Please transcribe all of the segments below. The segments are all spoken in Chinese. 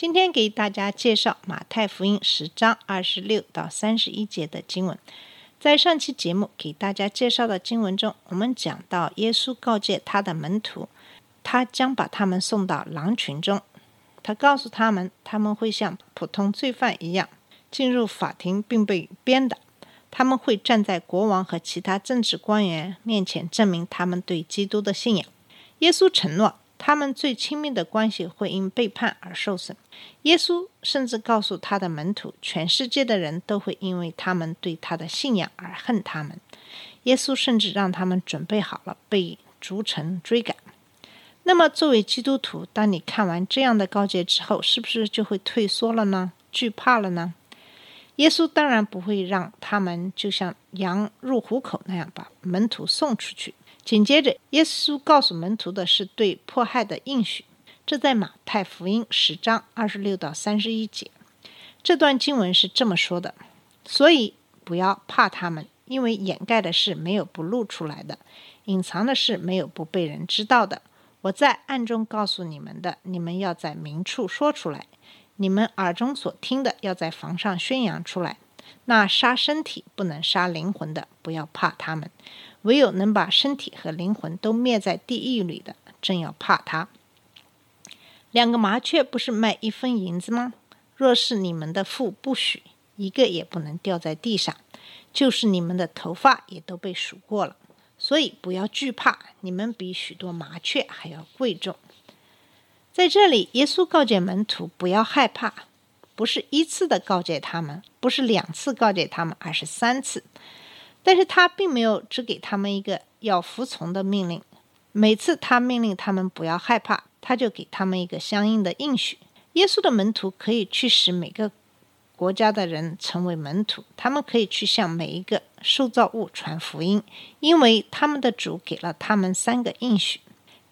今天给大家介绍马太福音十章二十六到三十一节的经文。在上期节目给大家介绍的经文中，我们讲到耶稣告诫他的门徒，他将把他们送到狼群中。他告诉他们，他们会像普通罪犯一样进入法庭并被鞭打。他们会站在国王和其他政治官员面前证明他们对基督的信仰。耶稣承诺，他们最亲密的关系会因背叛而受损。耶稣甚至告诉他的门徒，全世界的人都会因为他们对他的信仰而恨他们。耶稣甚至让他们准备好了被逐城追赶。那么，作为基督徒，当你看完这样的告诫之后，是不是就会退缩了呢？惧怕了呢？耶稣当然不会让他们就像羊入虎口那样把门徒送出去。紧接着，耶稣告诉门徒的是对迫害的应许，这在马太福音十章二十六到三十一节。这段经文是这么说的：所以不要怕他们，因为掩盖的事没有不露出来的，隐藏的事没有不被人知道的。我在暗中告诉你们的，你们要在明处说出来；你们耳中所听的，要在房上宣扬出来。那杀身体不能杀灵魂的，不要怕他们；唯有能把身体和灵魂都灭在地狱里的，正要怕他。两个麻雀不是卖一分银子吗？若是你们的父不许，一个也不能掉在地上；就是你们的头发也都被数过了。所以不要惧怕，你们比许多麻雀还要贵重。在这里，耶稣告诫门徒不要害怕，不是一次的告诫他们，不是两次告诫他们，而是三次。但是他并没有只给他们一个要服从的命令，每次他命令他们不要害怕，他就给他们一个相应的应许。耶稣的门徒可以去使每个国家的人成为门徒，他们可以去向每一个受造物传福音，因为他们的主给了他们三个应许。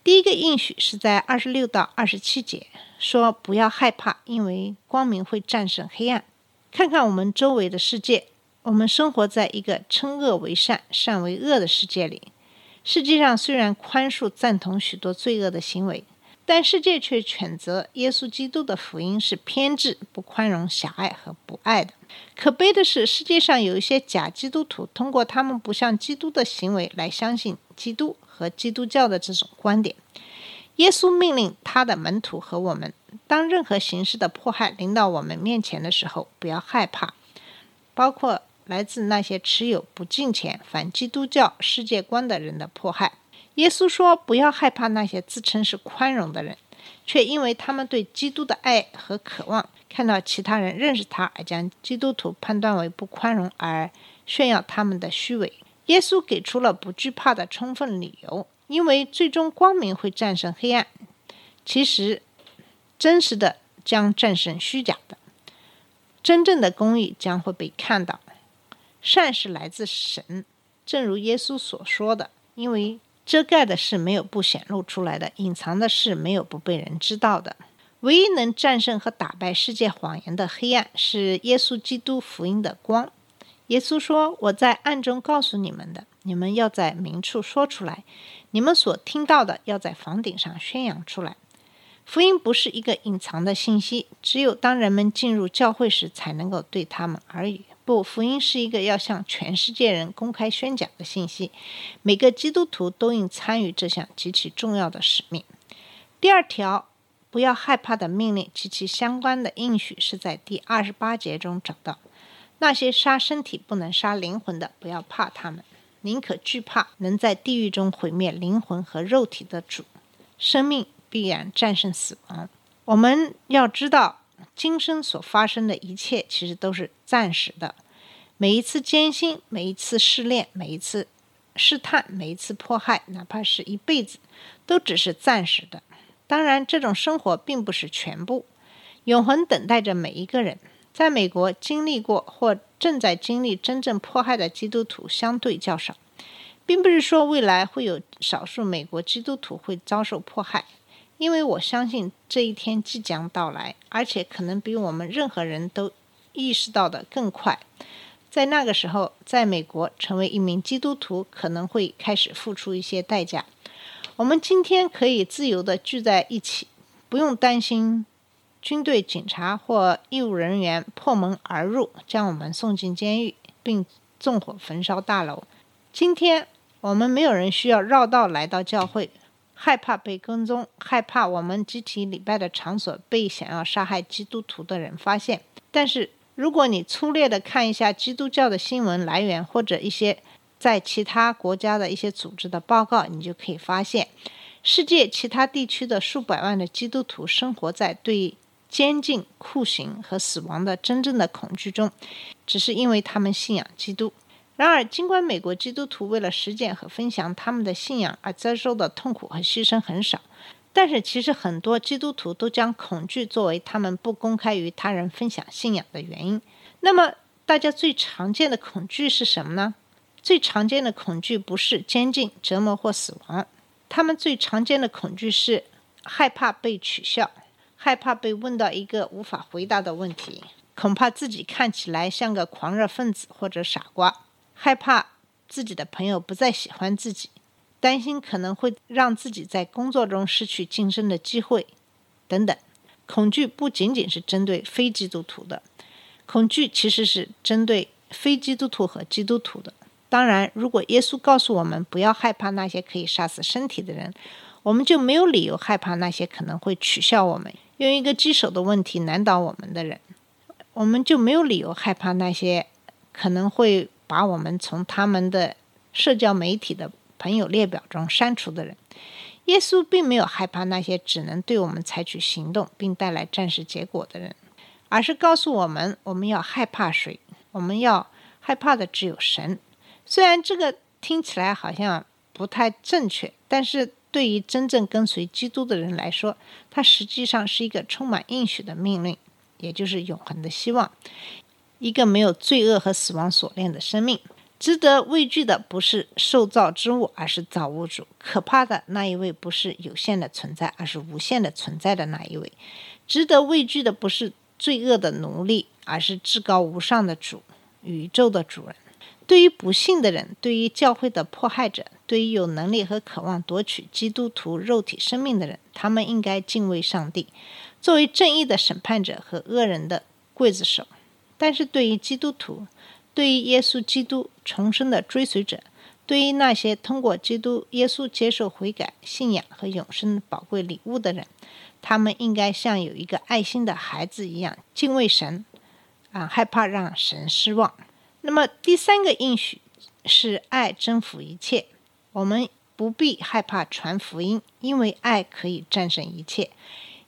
第一个应许是在二十六到二十七节，说不要害怕，因为光明会战胜黑暗。看看我们周围的世界，我们生活在一个称恶为善、善为恶的世界里。世界上虽然宽恕、赞同许多罪恶的行为，但世界却谴责耶稣基督的福音是偏执、不宽容、狭隘和不爱的。可悲的是，世界上有一些假基督徒，通过他们不像基督的行为来相信基督和基督教的这种观点。耶稣命令他的门徒和我们，当任何形式的迫害临到我们面前的时候，不要害怕，包括来自那些持有不敬虔、反基督教世界观的人的迫害。耶稣说：“不要害怕那些自称是宽容的人，却因为他们对基督的爱和渴望，看到其他人认识他而将基督徒判断为不宽容而炫耀他们的虚伪。”耶稣给出了不惧怕的充分理由，因为最终光明会战胜黑暗。其实，真实的将战胜虚假的，真正的公义将会被看到。善是来自神，正如耶稣所说的，因为遮盖的事没有不显露出来的，隐藏的事没有不被人知道的。唯一能战胜和打败世界谎言的黑暗，是耶稣基督福音的光。耶稣说：“我在暗中告诉你们的，你们要在明处说出来；你们所听到的，要在房顶上宣扬出来。”福音不是一个隐藏的信息，只有当人们进入教会时才能够对他们耳语。不，福音是一个要向全世界人公开宣讲的信息。每个基督徒都应参与这项极其重要的使命。第二条，不要害怕的命令及其相关的应许是在第二十八节中找到。那些杀身体不能杀灵魂的，不要怕他们，宁可惧怕能在地狱中毁灭灵魂和肉体的主。生命必然战胜死亡。我们要知道，今生所发生的一切其实都是暂时的。每一次艰辛，每一次试炼，每一次试探，每一次迫害，哪怕是一辈子，都只是暂时的。当然，这种生活并不是全部，永恒等待着每一个人。在美国，经历过或正在经历真正迫害的基督徒相对较少，并不是说未来会有少数美国基督徒会遭受迫害，因为我相信这一天即将到来，而且可能比我们任何人都意识到的更快。在那个时候，在美国成为一名基督徒可能会开始付出一些代价。我们今天可以自由地聚在一起，不用担心军队、警察或义务人员破门而入，将我们送进监狱并纵火焚烧大楼。今天我们没有人需要绕道来到教会，害怕被跟踪，害怕我们集体礼拜的场所被想要杀害基督徒的人发现。但是，如果你粗略地看一下基督教的新闻来源，或者一些在其他国家的一些组织的报告，你就可以发现，世界其他地区的数百万的基督徒生活在对监禁、酷刑和死亡的真正的恐惧中，只是因为他们信仰基督。然而，尽管美国基督徒为了实践和分享他们的信仰而遭受的痛苦和牺牲很少。但是，其实很多基督徒都将恐惧作为他们不公开与他人分享信仰的原因。那么，大家最常见的恐惧是什么呢？最常见的恐惧不是监禁、折磨或死亡，他们最常见的恐惧是害怕被取笑，害怕被问到一个无法回答的问题，恐怕自己看起来像个狂热分子或者傻瓜，害怕自己的朋友不再喜欢自己。担心可能会让自己在工作中失去晋升的机会，等等。恐惧不仅仅是针对非基督徒的，恐惧其实是针对非基督徒和基督徒的。当然，如果耶稣告诉我们不要害怕那些可以杀死身体的人，我们就没有理由害怕那些可能会取笑我们、用一个棘手的问题难倒我们的人。我们就没有理由害怕那些可能会把我们从他们的社交媒体的。朋友列表中删除的人，耶稣并没有害怕那些只能对我们采取行动并带来暂时结果的人，而是告诉我们我们要害怕谁？我们要害怕的只有神。虽然这个听起来好像不太正确，但是对于真正跟随基督的人来说，它实际上是一个充满应许的命令，也就是永恒的希望，一个没有罪恶和死亡锁链的生命。值得畏惧的不是受造之物，而是造物主。可怕的那一位不是有限的存在，而是无限的存在的那一位。值得畏惧的不是罪恶的奴隶，而是至高无上的主，宇宙的主人。对于不幸的人，对于教会的迫害者，对于有能力和渴望夺取基督徒肉体生命的人，他们应该敬畏上帝，作为正义的审判者和恶人的刽子手。但是对于基督徒，对于耶稣基督重生的追随者，对于那些通过基督耶稣接受悔改、信仰和永生宝贵礼物的人，他们应该像有一个爱心的孩子一样敬畏神，啊，害怕让神失望。那么第三个应许是爱征服一切，我们不必害怕传福音，因为爱可以战胜一切。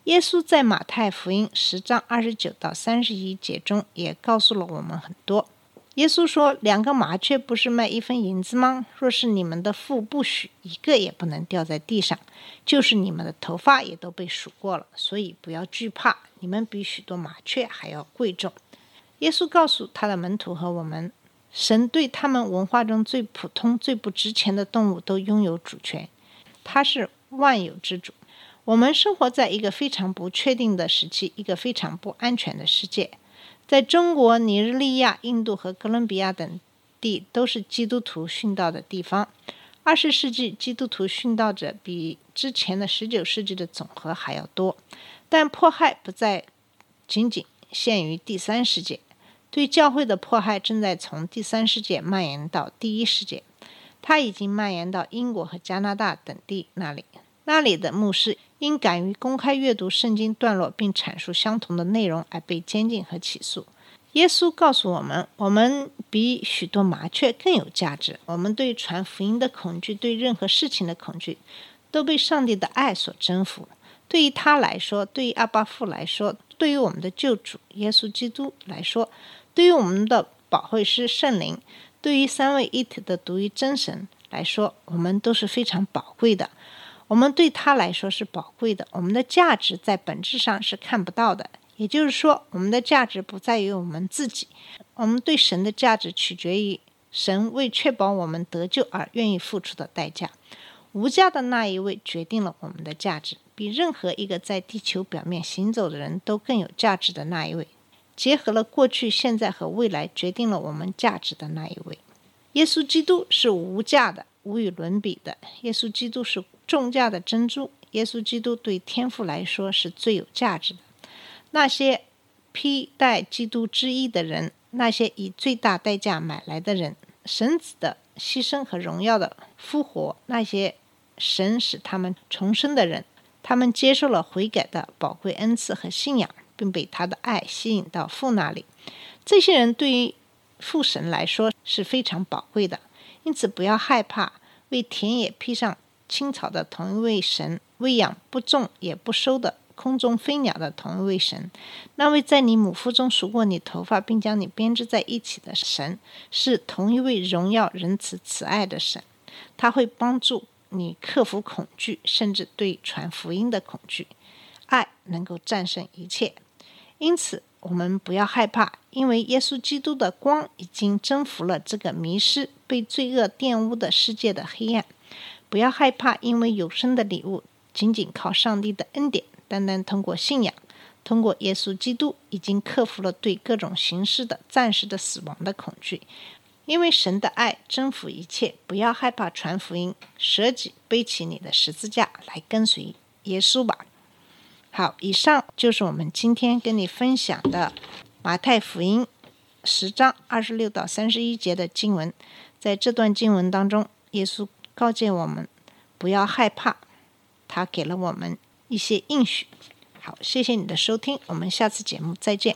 耶稣在马太福音十章二十九到三十一节中也告诉了我们很多。耶稣说：“两个麻雀不是卖一分银子吗？若是你们的父不许，一个也不能掉在地上。就是你们的头发也都被数过了，所以不要惧怕，你们比许多麻雀还要贵重。”耶稣告诉他的门徒和我们：“神对他们文化中最普通、最不值钱的动物都拥有主权，他是万有之主。我们生活在一个非常不确定的时期，一个非常不安全的世界。”在中国、尼日利亚、印度和哥伦比亚等地都是基督徒殉道的地方。二十世纪基督徒殉道者比之前的十九世纪的总和还要多，但迫害不再仅仅限于第三世界，对教会的迫害正在从第三世界蔓延到第一世界，它已经蔓延到英国和加拿大等地那里。那里的牧师因敢于公开阅读圣经段落并阐述相同的内容而被监禁和起诉。耶稣告诉我们：我们比许多麻雀更有价值。我们对传福音的恐惧，对任何事情的恐惧，都被上帝的爱所征服。对于他来说，对于阿巴父来说，对于我们的救主耶稣基督来说，对于我们的保惠师圣灵，对于三位一体的独一真神来说，我们都是非常宝贵的。我们对他来说是宝贵的，我们的价值在本质上是看不到的，也就是说，我们的价值不在于我们自己，我们对神的价值取决于神为确保我们得救而愿意付出的代价。无价的那一位决定了我们的价值，比任何一个在地球表面行走的人都更有价值的那一位，结合了过去、现在和未来，决定了我们价值的那一位。耶稣基督是无价的、无与伦比的。耶稣基督是重价的珍珠。耶稣基督对天父来说是最有价值的。那些披戴基督之意的人，那些以最大代价买来的人，神子的牺牲和荣耀的复活，那些神使他们重生的人，他们接受了悔改的宝贵恩赐和信仰，并被他的爱吸引到父那里。这些人对于父神来说是非常宝贵的，因此不要害怕为田野披上青草的同一位神，喂养不种也不收的空中飞鸟的同一位神，那位在你母腹中数过你头发并将你编织在一起的神，是同一位荣耀仁慈慈爱的神，他会帮助你克服恐惧，甚至对传福音的恐惧。爱能够战胜一切，因此。我们不要害怕，因为耶稣基督的光已经征服了这个迷失、被罪恶玷污的世界的黑暗。不要害怕，因为有生的礼物仅仅靠上帝的恩典，单单通过信仰，通过耶稣基督，已经克服了对各种形式的暂时的死亡的恐惧。因为神的爱征服一切，不要害怕传福音，舍己背起你的十字架来跟随耶稣吧。好，以上就是我们今天跟你分享的马太福音十章二十六到三十一节的经文。在这段经文当中，耶稣告诫我们不要害怕，他给了我们一些应许。好，谢谢你的收听，我们下次节目再见。